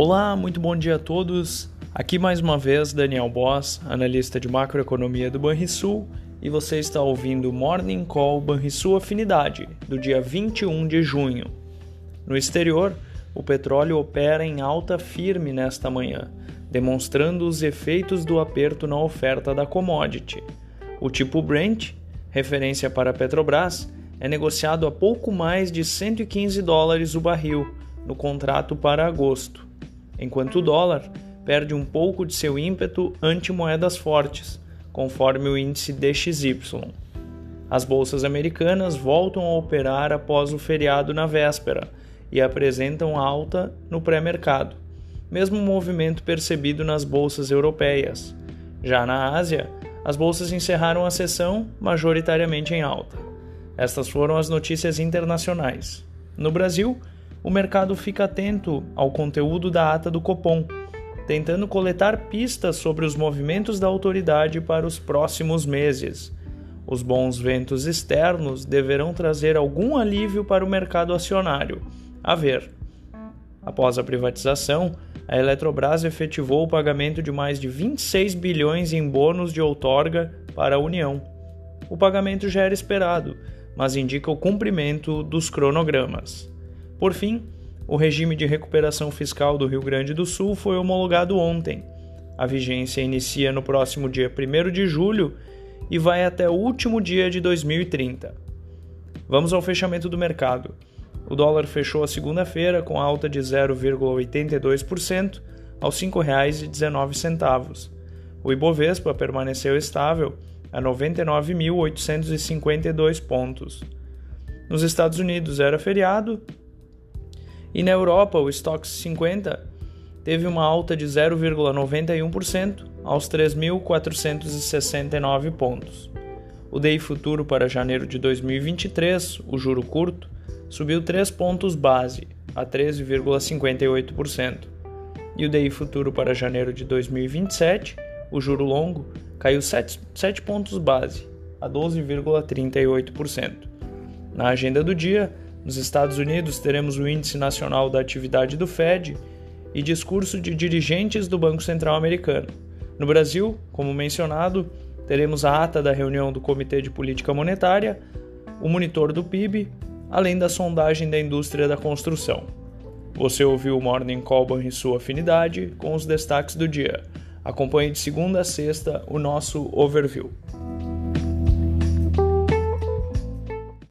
Olá, muito bom dia a todos. Aqui mais uma vez Daniel Boss, analista de macroeconomia do Banrisul, e você está ouvindo Morning Call Banrisul Afinidade, do dia 21 de junho. No exterior, o petróleo opera em alta firme nesta manhã, demonstrando os efeitos do aperto na oferta da commodity. O tipo Brent, referência para a Petrobras, é negociado a pouco mais de 115 dólares o barril no contrato para agosto enquanto o dólar perde um pouco de seu ímpeto ante moedas fortes, conforme o índice DXY. As bolsas americanas voltam a operar após o feriado na véspera e apresentam alta no pré-mercado, mesmo movimento percebido nas bolsas europeias. Já na Ásia, as bolsas encerraram a sessão majoritariamente em alta. Estas foram as notícias internacionais. No Brasil, o mercado fica atento ao conteúdo da ata do Copom, tentando coletar pistas sobre os movimentos da autoridade para os próximos meses. Os bons ventos externos deverão trazer algum alívio para o mercado acionário. A ver. Após a privatização, a Eletrobras efetivou o pagamento de mais de 26 bilhões em bônus de outorga para a União. O pagamento já era esperado, mas indica o cumprimento dos cronogramas. Por fim, o regime de recuperação fiscal do Rio Grande do Sul foi homologado ontem. A vigência inicia no próximo dia 1 de julho e vai até o último dia de 2030. Vamos ao fechamento do mercado. O dólar fechou a segunda-feira com alta de 0,82% aos R$ 5,19. O Ibovespa permaneceu estável a 99.852 pontos. Nos Estados Unidos era feriado e na Europa, o Stoxx 50 teve uma alta de 0,91% aos 3.469 pontos. O DI futuro para janeiro de 2023, o juro curto, subiu 3 pontos base a 13,58%. E o DI futuro para janeiro de 2027, o juro longo, caiu 7, 7 pontos base a 12,38%. Na agenda do dia, nos Estados Unidos, teremos o Índice Nacional da Atividade do Fed e discurso de dirigentes do Banco Central Americano. No Brasil, como mencionado, teremos a ata da reunião do Comitê de Política Monetária, o monitor do PIB, além da sondagem da indústria da construção. Você ouviu o Morning Call em sua afinidade com os destaques do dia. Acompanhe de segunda a sexta o nosso overview.